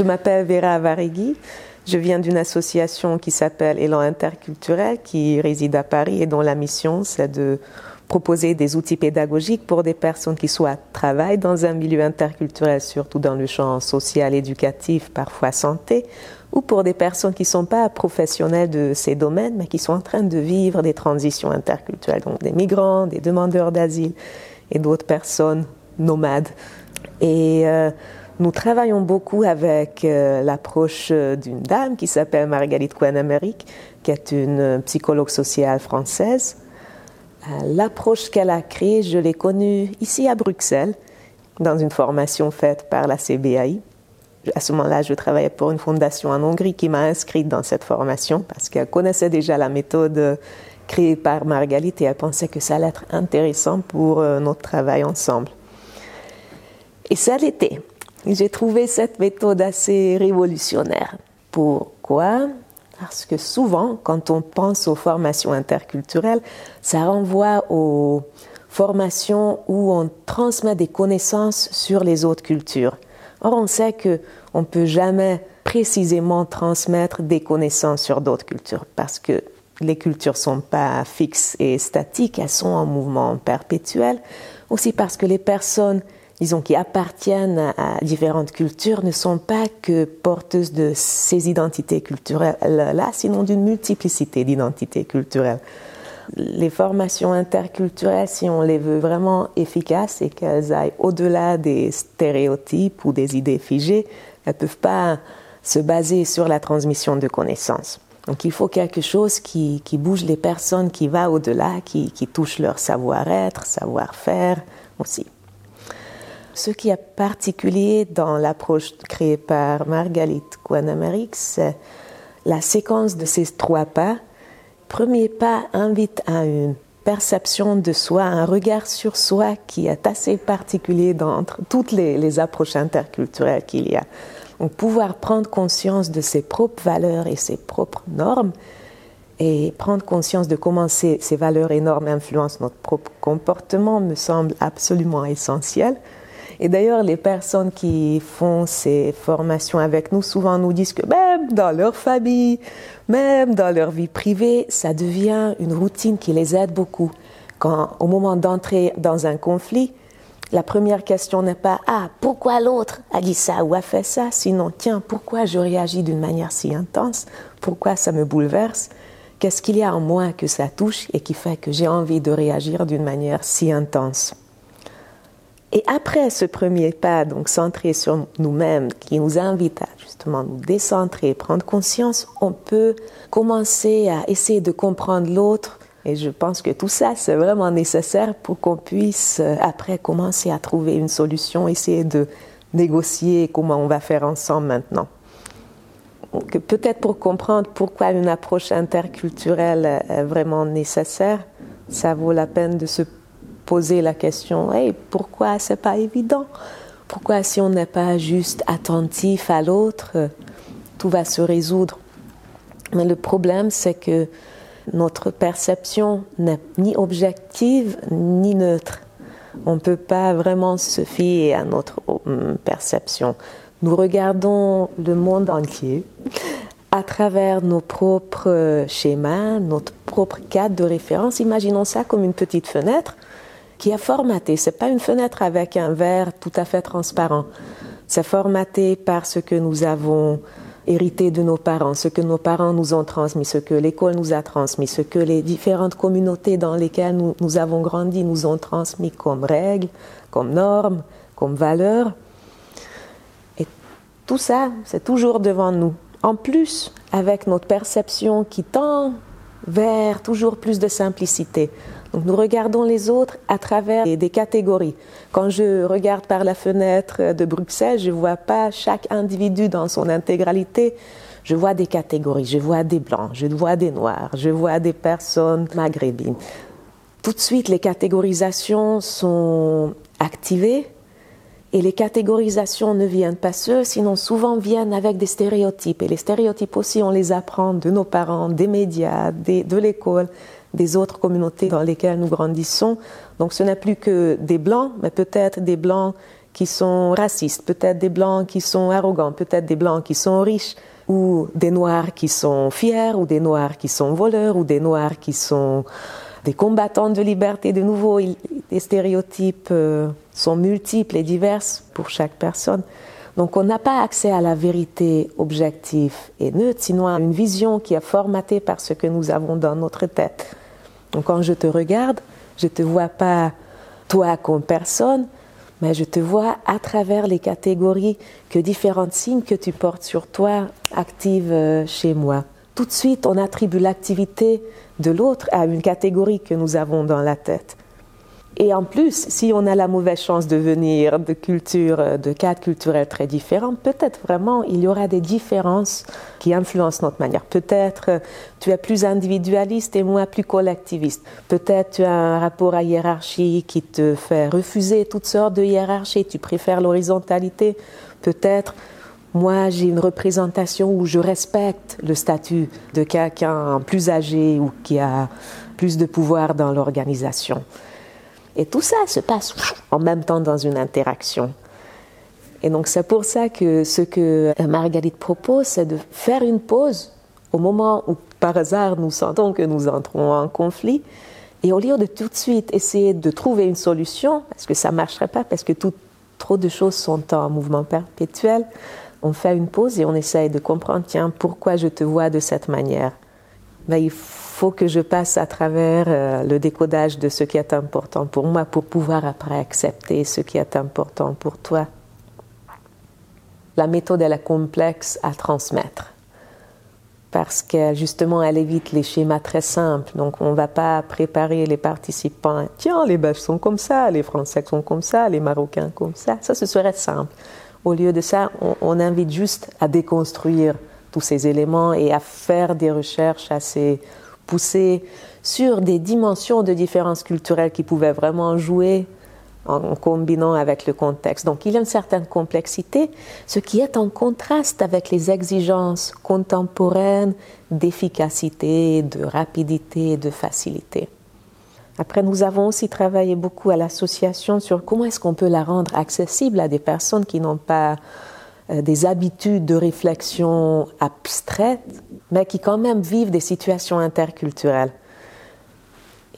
Je m'appelle Vera Varigui. Je viens d'une association qui s'appelle Élan Interculturel, qui réside à Paris et dont la mission, c'est de proposer des outils pédagogiques pour des personnes qui soit travaillent dans un milieu interculturel, surtout dans le champ social, éducatif, parfois santé, ou pour des personnes qui ne sont pas professionnelles de ces domaines, mais qui sont en train de vivre des transitions interculturelles, donc des migrants, des demandeurs d'asile et d'autres personnes nomades. Et euh, nous travaillons beaucoup avec euh, l'approche d'une dame qui s'appelle Marguerite Cohen-Amérique, qui est une psychologue sociale française. Euh, l'approche qu'elle a créée, je l'ai connue ici à Bruxelles, dans une formation faite par la CBAI. À ce moment-là, je travaillais pour une fondation en Hongrie qui m'a inscrite dans cette formation parce qu'elle connaissait déjà la méthode créée par Marguerite et elle pensait que ça allait être intéressant pour notre travail ensemble. Et ça l'était. J'ai trouvé cette méthode assez révolutionnaire. Pourquoi? Parce que souvent, quand on pense aux formations interculturelles, ça renvoie aux formations où on transmet des connaissances sur les autres cultures. Or, on sait que on peut jamais précisément transmettre des connaissances sur d'autres cultures parce que les cultures sont pas fixes et statiques, elles sont en mouvement perpétuel. Aussi parce que les personnes disons, qui appartiennent à différentes cultures ne sont pas que porteuses de ces identités culturelles-là, sinon d'une multiplicité d'identités culturelles. Les formations interculturelles, si on les veut vraiment efficaces et qu'elles aillent au-delà des stéréotypes ou des idées figées, elles ne peuvent pas se baser sur la transmission de connaissances. Donc il faut quelque chose qui, bouge les personnes, qui va au-delà, qui, qui touche leur savoir-être, savoir-faire aussi. Ce qui est particulier dans l'approche créée par Marguerite Guanamérique, c'est la séquence de ces trois pas. Premier pas invite à une perception de soi, un regard sur soi qui est assez particulier dans toutes les, les approches interculturelles qu'il y a. Donc pouvoir prendre conscience de ses propres valeurs et ses propres normes et prendre conscience de comment ces, ces valeurs et normes influencent notre propre comportement me semble absolument essentiel. Et d'ailleurs, les personnes qui font ces formations avec nous souvent nous disent que même dans leur famille, même dans leur vie privée, ça devient une routine qui les aide beaucoup. Quand, au moment d'entrer dans un conflit, la première question n'est pas Ah, pourquoi l'autre a dit ça ou a fait ça? Sinon, tiens, pourquoi je réagis d'une manière si intense? Pourquoi ça me bouleverse? Qu'est-ce qu'il y a en moi que ça touche et qui fait que j'ai envie de réagir d'une manière si intense? Et après ce premier pas, donc centré sur nous-mêmes, qui nous invite à justement nous décentrer, prendre conscience, on peut commencer à essayer de comprendre l'autre. Et je pense que tout ça, c'est vraiment nécessaire pour qu'on puisse euh, après commencer à trouver une solution, essayer de négocier comment on va faire ensemble maintenant. Peut-être pour comprendre pourquoi une approche interculturelle est vraiment nécessaire, ça vaut la peine de se poser la question hey, pourquoi c'est pas évident? Pourquoi si on n'est pas juste attentif à l'autre, tout va se résoudre? Mais le problème, c'est que notre perception n'est ni objective ni neutre. On ne peut pas vraiment se fier à notre hum, perception. Nous regardons le monde entier à travers nos propres schémas, notre propre cadre de référence. Imaginons ça comme une petite fenêtre qui est formaté. C'est pas une fenêtre avec un verre tout à fait transparent. C'est formaté par ce que nous avons hérité de nos parents, ce que nos parents nous ont transmis, ce que l'école nous a transmis, ce que les différentes communautés dans lesquelles nous, nous avons grandi nous ont transmis comme règles, comme normes, comme valeurs. Et tout ça, c'est toujours devant nous. En plus, avec notre perception qui tend vers toujours plus de simplicité. Donc nous regardons les autres à travers des catégories. Quand je regarde par la fenêtre de Bruxelles, je ne vois pas chaque individu dans son intégralité. Je vois des catégories. Je vois des blancs, je vois des noirs, je vois des personnes maghrébines. Tout de suite, les catégorisations sont activées et les catégorisations ne viennent pas seules, sinon souvent viennent avec des stéréotypes. Et les stéréotypes aussi, on les apprend de nos parents, des médias, de l'école des autres communautés dans lesquelles nous grandissons. Donc ce n'est plus que des blancs, mais peut-être des blancs qui sont racistes, peut-être des blancs qui sont arrogants, peut-être des blancs qui sont riches, ou des noirs qui sont fiers, ou des noirs qui sont voleurs, ou des noirs qui sont des combattants de liberté. De nouveau, les stéréotypes euh, sont multiples et diverses pour chaque personne. Donc on n'a pas accès à la vérité objective et neutre, sinon à une vision qui est formatée par ce que nous avons dans notre tête. Donc quand je te regarde, je ne te vois pas toi comme personne, mais je te vois à travers les catégories que différents signes que tu portes sur toi activent euh, chez moi. Tout de suite, on attribue l'activité de l'autre à une catégorie que nous avons dans la tête. Et en plus, si on a la mauvaise chance de venir de cultures, de cadres culturels très différents, peut-être vraiment il y aura des différences qui influencent notre manière. Peut-être tu es plus individualiste et moi plus collectiviste. Peut-être tu as un rapport à hiérarchie qui te fait refuser toutes sortes de hiérarchies. Tu préfères l'horizontalité. Peut-être moi, j'ai une représentation où je respecte le statut de quelqu'un plus âgé ou qui a plus de pouvoir dans l'organisation. Et tout ça se passe en même temps dans une interaction. Et donc c'est pour ça que ce que Marguerite propose, c'est de faire une pause au moment où par hasard nous sentons que nous entrons en conflit. Et au lieu de tout de suite essayer de trouver une solution, parce que ça ne marcherait pas, parce que trop de choses sont en mouvement perpétuel, on fait une pause et on essaye de comprendre, tiens, pourquoi je te vois de cette manière ben, Il faut que je passe à travers euh, le décodage de ce qui est important pour moi pour pouvoir après accepter ce qui est important pour toi. La méthode, elle est complexe à transmettre parce que justement, elle évite les schémas très simples. Donc, on ne va pas préparer les participants. Tiens, les Belges sont comme ça, les Français sont comme ça, les Marocains comme ça. Ça, ce serait simple. Au lieu de ça, on, invite juste à déconstruire tous ces éléments et à faire des recherches assez poussées sur des dimensions de différences culturelles qui pouvaient vraiment jouer en combinant avec le contexte. Donc il y a une certaine complexité, ce qui est en contraste avec les exigences contemporaines d'efficacité, de rapidité de facilité. Après, nous avons aussi travaillé beaucoup à l'association sur comment est-ce qu'on peut la rendre accessible à des personnes qui n'ont pas euh, des habitudes de réflexion abstraites, mais qui quand même vivent des situations interculturelles.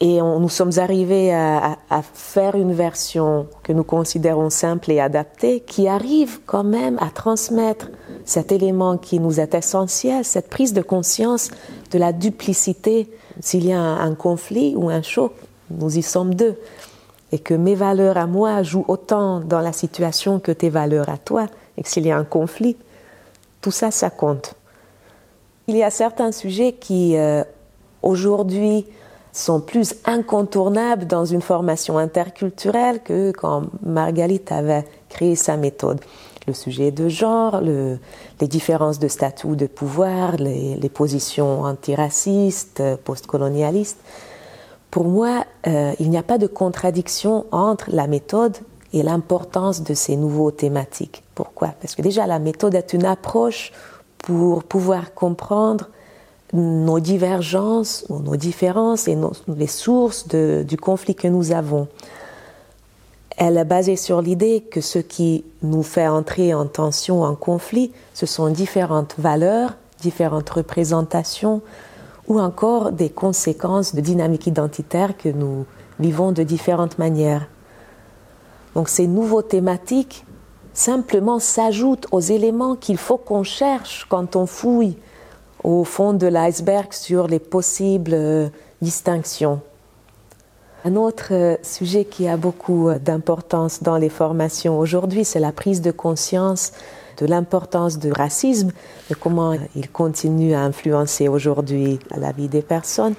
Et nous sommes arrivés à, faire une version que nous considérons simple et adaptée, qui arrive quand même à transmettre cet élément qui nous est essentiel, cette prise de conscience de la duplicité. S'il y a un conflit ou un choc, nous y sommes deux. Et que mes valeurs à moi jouent autant dans la situation que tes valeurs à toi. Et que s'il y a un conflit, tout ça, ça compte. Il y a certains sujets qui, euh, aujourd'hui, sont plus incontournables dans une formation interculturelle que quand Marguerite avait créé sa méthode. Le sujet de genre, les différences de statut de pouvoir, les positions antiracistes, postcolonialistes. Pour moi, euh, il n'y a pas de contradiction entre la méthode et l'importance de ces nouveaux thématiques. Pourquoi? Parce que déjà, la méthode est une approche pour pouvoir comprendre nos divergences, nos différences et les sources du conflit que nous avons. Elle est basée sur l'idée que ce qui nous fait entrer en tension, en conflit, ce sont différentes valeurs, différentes représentations, ou encore des conséquences de dynamique identitaire que nous vivons de différentes manières. Donc ces nouveaux thématiques simplement s'ajoutent aux éléments qu'il faut qu'on cherche quand on fouille au fond de l'iceberg sur les possibles euh, distinctions. Un autre euh, sujet qui a beaucoup euh, d'importance dans les formations aujourd'hui, c'est la prise de conscience de l'importance du racisme, de comment il continue à influencer aujourd'hui la vie des personnes,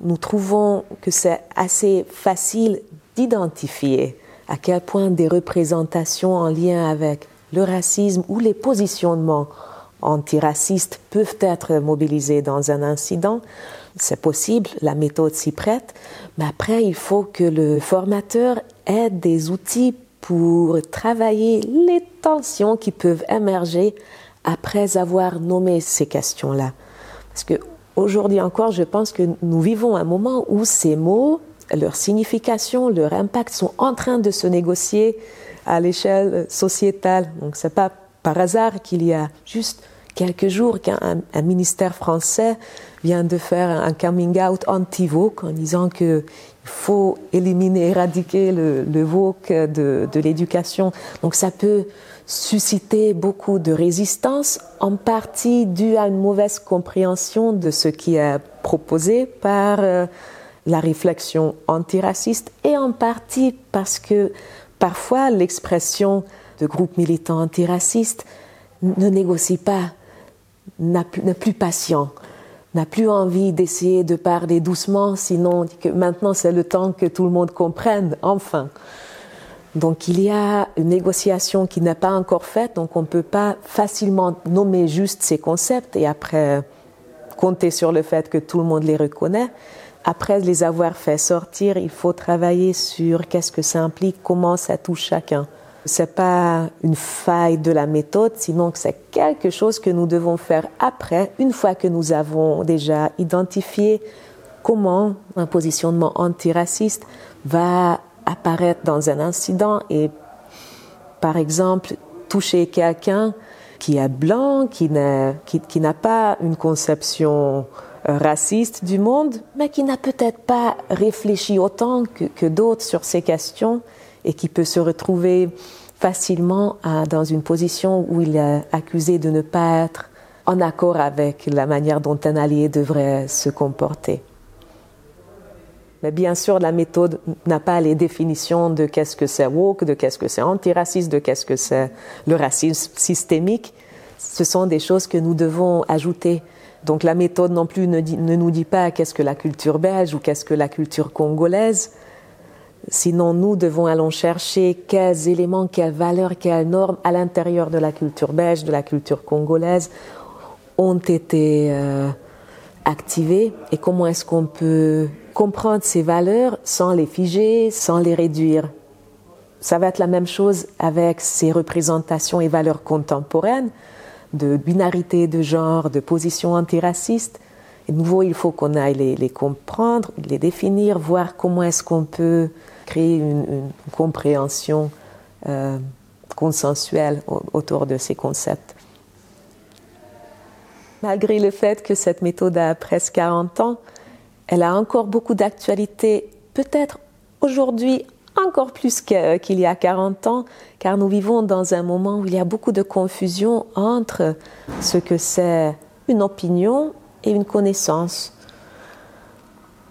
nous trouvons que c'est assez facile d'identifier à quel point des représentations en lien avec le racisme ou les positionnements antiracistes peuvent être mobilisées dans un incident. C'est possible, la méthode s'y prête, mais après, il faut que le formateur ait des outils pour travailler les tensions qui peuvent émerger après avoir nommé ces questions-là. Parce que aujourd'hui encore, je pense que nous vivons un moment où ces mots leur signification, leur impact sont en train de se négocier à l'échelle sociétale. Donc c'est pas par hasard qu'il y a juste quelques jours qu'un ministère français vient de faire un coming out anti-woke en disant qu'il faut éliminer, éradiquer le, le de l'éducation. Donc ça peut susciter beaucoup de résistance, en partie due à une mauvaise compréhension de ce qui est proposé par euh, la réflexion antiraciste et en partie parce que parfois l'expression de groupes militants antiracistes ne négocie pas, n'est plus patient, n'a plus envie d'essayer de parler doucement, sinon que maintenant c'est le temps que tout le monde comprenne, enfin. Donc il y a une négociation qui n'est pas encore faite, donc on ne peut pas facilement nommer juste ces concepts et après compter sur le fait que tout le monde les reconnaît. Après les avoir fait sortir, il faut travailler sur qu'est-ce que ça implique, comment ça touche chacun. C'est pas une faille de la méthode, sinon que c'est quelque chose que nous devons faire après, une fois que nous avons déjà identifié comment un positionnement antiraciste va apparaître dans un incident. Et, par exemple, toucher quelqu'un qui est blanc, qui n'a pas une conception raciste du monde, mais qui n'a peut-être pas réfléchi autant que d'autres sur ces questions et qui peut se retrouver facilement à, dans une position où il est accusé de ne pas être en accord avec la manière dont un allié devrait se comporter. Mais bien sûr, la méthode n'a pas les définitions de qu'est-ce que c'est woke, de qu'est-ce que c'est antiraciste, de qu'est-ce que c'est le racisme systémique. Ce sont des choses que nous devons ajouter. Donc la méthode non plus ne, ne nous dit pas qu'est-ce que la culture belge ou qu'est-ce que la culture congolaise. Sinon, nous devons aller chercher quels éléments, quelles valeurs, quelles normes à l'intérieur de la culture belge, de la culture congolaise ont été euh, activées et comment est-ce qu'on peut comprendre ces valeurs sans les figer, sans les réduire. Ça va être la même chose avec ces représentations et valeurs contemporaines de binarité de genre, de position antiracistes. Et de nouveau, il faut qu'on aille les, comprendre, les définir, voir comment est-ce qu'on peut créer une, compréhension euh, consensuelle autour de ces concepts. Malgré le fait que cette méthode a presque 40 ans, elle a encore beaucoup d'actualité, peut-être aujourd'hui encore plus qu'il y a 40 ans, car nous vivons dans un moment où il y a beaucoup de confusion entre ce que c'est une opinion et une connaissance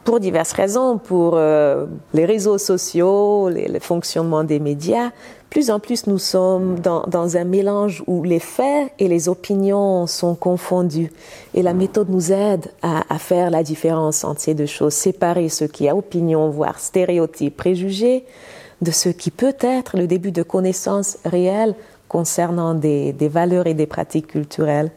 pour diverses raisons, pour euh, les réseaux sociaux, le fonctionnement des médias. Plus en plus, nous sommes dans, dans, un mélange où les faits et les opinions sont confondus. Et la méthode nous aide à, à faire la différence entre ces deux choses, séparer ce qui est opinion, voire stéréotype, préjugé, de ce qui peut être le début de connaissances réelles concernant des, des valeurs et des pratiques culturelles.